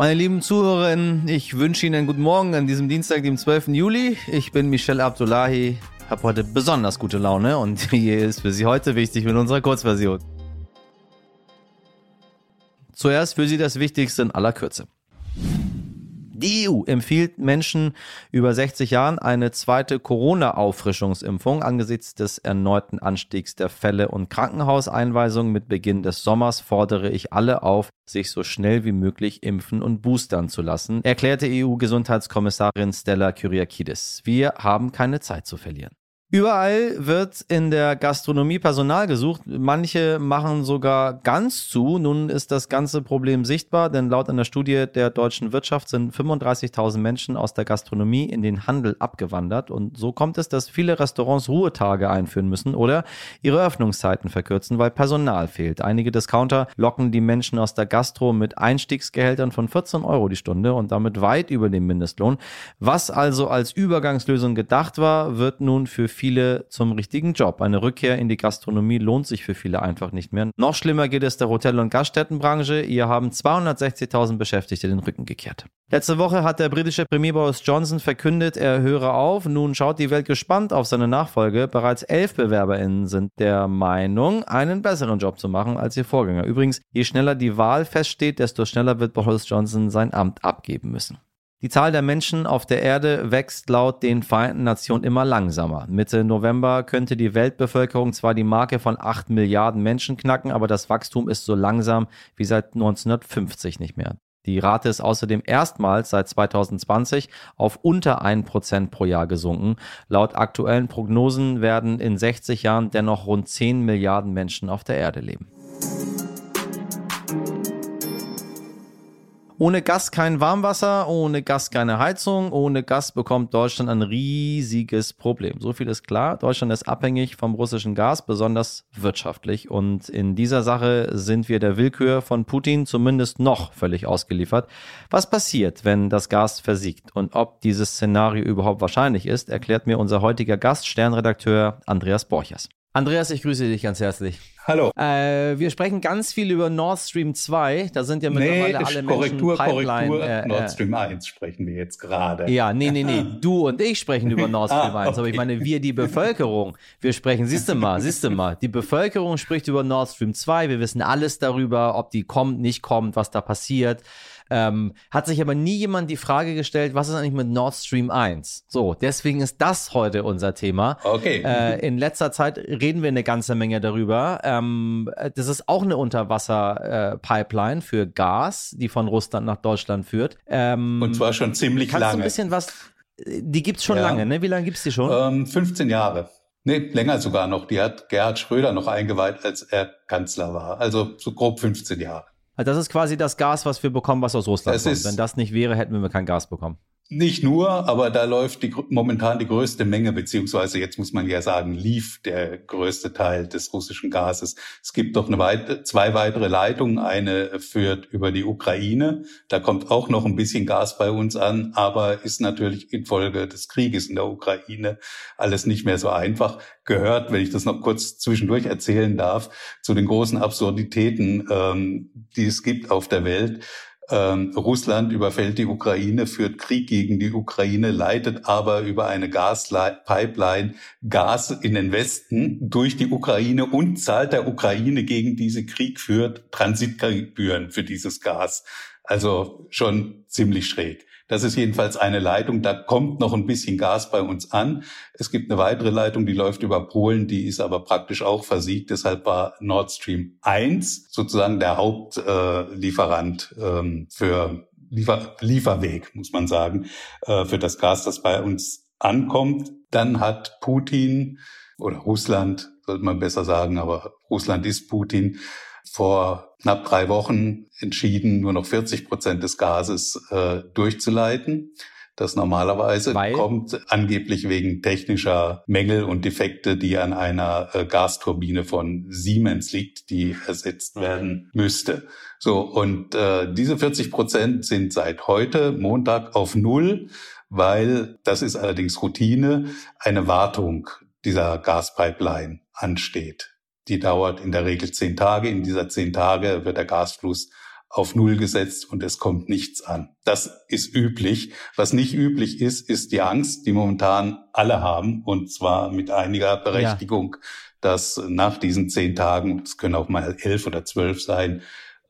Meine lieben Zuhörerinnen, ich wünsche Ihnen einen guten Morgen an diesem Dienstag, dem 12. Juli. Ich bin Michelle Abdullahi, habe heute besonders gute Laune und hier ist für Sie heute wichtig mit unserer Kurzversion. Zuerst für Sie das Wichtigste in aller Kürze. Die EU empfiehlt Menschen über 60 Jahren eine zweite Corona-Auffrischungsimpfung angesichts des erneuten Anstiegs der Fälle und Krankenhauseinweisungen mit Beginn des Sommers fordere ich alle auf, sich so schnell wie möglich impfen und boostern zu lassen, erklärte EU-Gesundheitskommissarin Stella Kyriakidis. Wir haben keine Zeit zu verlieren. Überall wird in der Gastronomie Personal gesucht. Manche machen sogar ganz zu. Nun ist das ganze Problem sichtbar, denn laut einer Studie der deutschen Wirtschaft sind 35.000 Menschen aus der Gastronomie in den Handel abgewandert. Und so kommt es, dass viele Restaurants Ruhetage einführen müssen oder ihre Öffnungszeiten verkürzen, weil Personal fehlt. Einige Discounter locken die Menschen aus der Gastro mit Einstiegsgehältern von 14 Euro die Stunde und damit weit über dem Mindestlohn. Was also als Übergangslösung gedacht war, wird nun für viele zum richtigen Job. Eine Rückkehr in die Gastronomie lohnt sich für viele einfach nicht mehr. Noch schlimmer geht es der Hotel- und Gaststättenbranche. Ihr haben 260.000 Beschäftigte den Rücken gekehrt. Letzte Woche hat der britische Premier Boris Johnson verkündet, er höre auf. Nun schaut die Welt gespannt auf seine Nachfolge. Bereits elf BewerberInnen sind der Meinung, einen besseren Job zu machen als ihr Vorgänger. Übrigens, je schneller die Wahl feststeht, desto schneller wird Boris Johnson sein Amt abgeben müssen. Die Zahl der Menschen auf der Erde wächst laut den Vereinten Nationen immer langsamer. Mitte November könnte die Weltbevölkerung zwar die Marke von 8 Milliarden Menschen knacken, aber das Wachstum ist so langsam wie seit 1950 nicht mehr. Die Rate ist außerdem erstmals seit 2020 auf unter 1% pro Jahr gesunken. Laut aktuellen Prognosen werden in 60 Jahren dennoch rund 10 Milliarden Menschen auf der Erde leben. Ohne Gas kein Warmwasser, ohne Gas keine Heizung, ohne Gas bekommt Deutschland ein riesiges Problem. So viel ist klar. Deutschland ist abhängig vom russischen Gas, besonders wirtschaftlich. Und in dieser Sache sind wir der Willkür von Putin zumindest noch völlig ausgeliefert. Was passiert, wenn das Gas versiegt? Und ob dieses Szenario überhaupt wahrscheinlich ist, erklärt mir unser heutiger Gast, Sternredakteur Andreas Borchers. Andreas, ich grüße dich ganz herzlich. Hallo. Äh, wir sprechen ganz viel über Nord Stream 2. Da sind ja mittlerweile nee, alle Korrektur, Menschen Pipeline. Korrektur, äh, Nord Stream 1 sprechen wir jetzt gerade. Ja, nee, nee, nee. Du und ich sprechen über Nord Stream ah, 1. Aber ich meine, wir, die Bevölkerung, wir sprechen, siehst du mal, siehst du mal, die Bevölkerung spricht über Nord Stream 2. Wir wissen alles darüber, ob die kommt, nicht kommt, was da passiert. Ähm, hat sich aber nie jemand die Frage gestellt, was ist eigentlich mit Nord Stream 1? So, deswegen ist das heute unser Thema. Okay. Äh, in letzter Zeit reden wir eine ganze Menge darüber. Ähm, das ist auch eine Unterwasser-Pipeline äh, für Gas, die von Russland nach Deutschland führt. Ähm, Und zwar schon ziemlich kannst lange. Du ein bisschen was, die gibt's schon ja. lange, ne? Wie lange gibt's die schon? Ähm, 15 Jahre. Nee, länger sogar noch. Die hat Gerhard Schröder noch eingeweiht, als er Kanzler war. Also so grob 15 Jahre. Also das ist quasi das Gas, was wir bekommen, was aus Russland das kommt. Wenn das nicht wäre, hätten wir kein Gas bekommen. Nicht nur, aber da läuft die, momentan die größte Menge, beziehungsweise jetzt muss man ja sagen, lief der größte Teil des russischen Gases. Es gibt doch eine weit, zwei weitere Leitungen. Eine führt über die Ukraine. Da kommt auch noch ein bisschen Gas bei uns an, aber ist natürlich infolge des Krieges in der Ukraine alles nicht mehr so einfach. Gehört, wenn ich das noch kurz zwischendurch erzählen darf, zu den großen Absurditäten, ähm, die es gibt auf der Welt. Ähm, Russland überfällt die Ukraine, führt Krieg gegen die Ukraine, leitet aber über eine Gaspipeline Gas in den Westen durch die Ukraine und zahlt der Ukraine gegen diese Krieg führt Transitgebühren für dieses Gas. Also schon ziemlich schräg. Das ist jedenfalls eine Leitung. Da kommt noch ein bisschen Gas bei uns an. Es gibt eine weitere Leitung, die läuft über Polen, die ist aber praktisch auch versiegt. Deshalb war Nord Stream 1 sozusagen der Hauptlieferant äh, ähm, für Liefer Lieferweg, muss man sagen, äh, für das Gas, das bei uns ankommt. Dann hat Putin oder Russland, sollte man besser sagen, aber Russland ist Putin, vor knapp drei Wochen entschieden, nur noch 40 Prozent des Gases äh, durchzuleiten. Das normalerweise Weil? kommt angeblich wegen technischer Mängel und Defekte, die an einer äh, Gasturbine von Siemens liegt, die ersetzt werden müsste. So, und äh, diese 40 Prozent sind seit heute, Montag, auf Null, weil, das ist allerdings Routine, eine Wartung dieser Gaspipeline ansteht. Die dauert in der Regel zehn Tage. In dieser zehn Tage wird der Gasfluss auf Null gesetzt und es kommt nichts an. Das ist üblich. Was nicht üblich ist, ist die Angst, die momentan alle haben und zwar mit einiger Berechtigung, ja. dass nach diesen zehn Tagen, es können auch mal elf oder zwölf sein,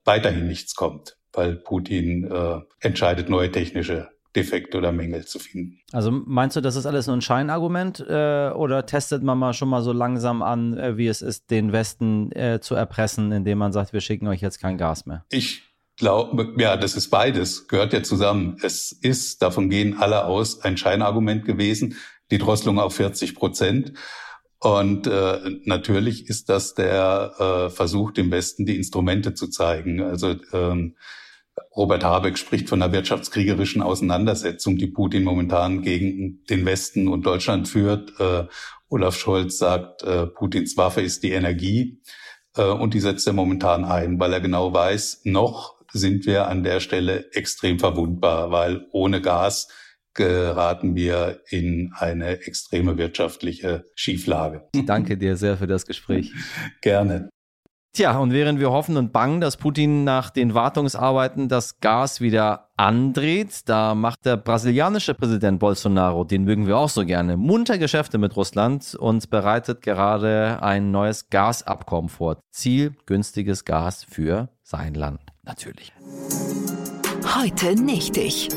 weiterhin nichts kommt, weil Putin äh, entscheidet, neue technische Defekte oder Mängel zu finden. Also meinst du, das ist alles nur ein Scheinargument äh, oder testet man mal schon mal so langsam an, äh, wie es ist, den Westen äh, zu erpressen, indem man sagt, wir schicken euch jetzt kein Gas mehr? Ich glaube, ja, das ist beides, gehört ja zusammen. Es ist, davon gehen alle aus, ein Scheinargument gewesen, die Drosselung auf 40 Prozent. Und äh, natürlich ist das der äh, Versuch, dem Westen die Instrumente zu zeigen. Also ähm, Robert Habeck spricht von einer wirtschaftskriegerischen Auseinandersetzung, die Putin momentan gegen den Westen und Deutschland führt. Äh, Olaf Scholz sagt, äh, Putins Waffe ist die Energie. Äh, und die setzt er momentan ein, weil er genau weiß, noch sind wir an der Stelle extrem verwundbar, weil ohne Gas geraten wir in eine extreme wirtschaftliche Schieflage. Danke dir sehr für das Gespräch. Gerne. Tja, und während wir hoffen und bangen, dass Putin nach den Wartungsarbeiten das Gas wieder andreht, da macht der brasilianische Präsident Bolsonaro, den mögen wir auch so gerne, munter Geschäfte mit Russland und bereitet gerade ein neues Gasabkommen vor. Ziel günstiges Gas für sein Land, natürlich. Heute nicht ich.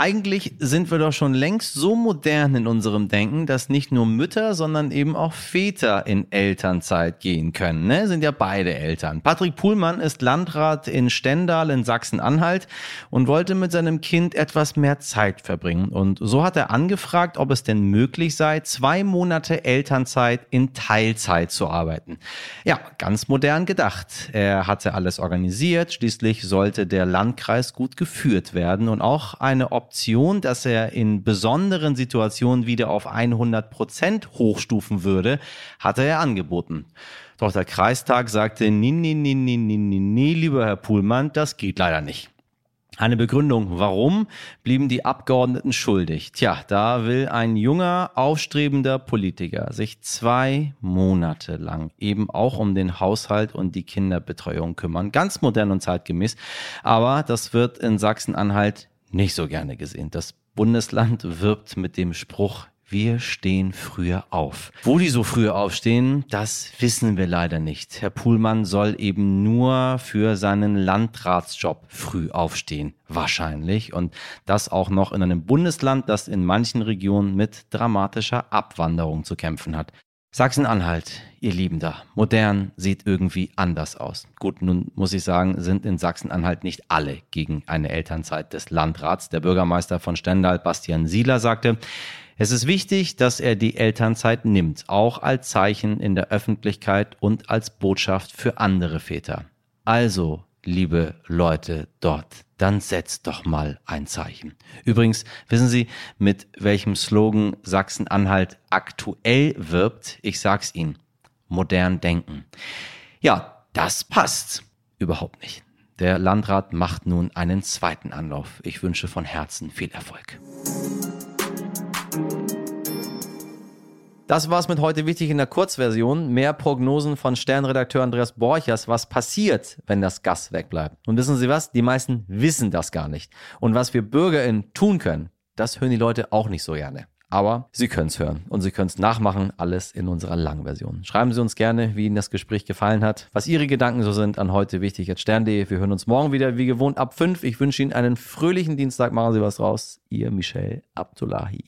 Eigentlich sind wir doch schon längst so modern in unserem Denken, dass nicht nur Mütter, sondern eben auch Väter in Elternzeit gehen können. Ne? Sind ja beide Eltern. Patrick Puhlmann ist Landrat in Stendal in Sachsen-Anhalt und wollte mit seinem Kind etwas mehr Zeit verbringen. Und so hat er angefragt, ob es denn möglich sei, zwei Monate Elternzeit in Teilzeit zu arbeiten. Ja, ganz modern gedacht. Er hatte alles organisiert. Schließlich sollte der Landkreis gut geführt werden und auch eine Option Option, dass er in besonderen Situationen wieder auf 100 Prozent hochstufen würde, hatte er angeboten. Doch der Kreistag sagte, nee, nee, nee, nee, nee, nee, lieber Herr Puhlmann, das geht leider nicht. Eine Begründung, warum blieben die Abgeordneten schuldig? Tja, da will ein junger, aufstrebender Politiker sich zwei Monate lang eben auch um den Haushalt und die Kinderbetreuung kümmern. Ganz modern und zeitgemäß. Aber das wird in Sachsen-Anhalt nicht so gerne gesehen. Das Bundesland wirbt mit dem Spruch, wir stehen früher auf. Wo die so früh aufstehen, das wissen wir leider nicht. Herr Puhlmann soll eben nur für seinen Landratsjob früh aufstehen. Wahrscheinlich. Und das auch noch in einem Bundesland, das in manchen Regionen mit dramatischer Abwanderung zu kämpfen hat. Sachsen-Anhalt, ihr Lieben da, modern sieht irgendwie anders aus. Gut, nun muss ich sagen, sind in Sachsen-Anhalt nicht alle gegen eine Elternzeit des Landrats. Der Bürgermeister von Stendal, Bastian Sieler, sagte, es ist wichtig, dass er die Elternzeit nimmt, auch als Zeichen in der Öffentlichkeit und als Botschaft für andere Väter. Also, liebe Leute dort, dann setzt doch mal ein Zeichen. Übrigens, wissen Sie, mit welchem Slogan Sachsen-Anhalt aktuell wirbt? Ich sag's Ihnen. Modern denken. Ja, das passt überhaupt nicht. Der Landrat macht nun einen zweiten Anlauf. Ich wünsche von Herzen viel Erfolg. Das war's mit heute wichtig in der Kurzversion. Mehr Prognosen von Sternredakteur Andreas Borchers, was passiert, wenn das Gas wegbleibt. Und wissen Sie was? Die meisten wissen das gar nicht. Und was wir BürgerInnen tun können, das hören die Leute auch nicht so gerne. Aber Sie können es hören und Sie können es nachmachen, alles in unserer langen Version. Schreiben Sie uns gerne, wie Ihnen das Gespräch gefallen hat, was Ihre Gedanken so sind an heute wichtig at stern.de. Wir hören uns morgen wieder, wie gewohnt, ab 5. Ich wünsche Ihnen einen fröhlichen Dienstag. Machen Sie was raus. Ihr Michel Abdullahi.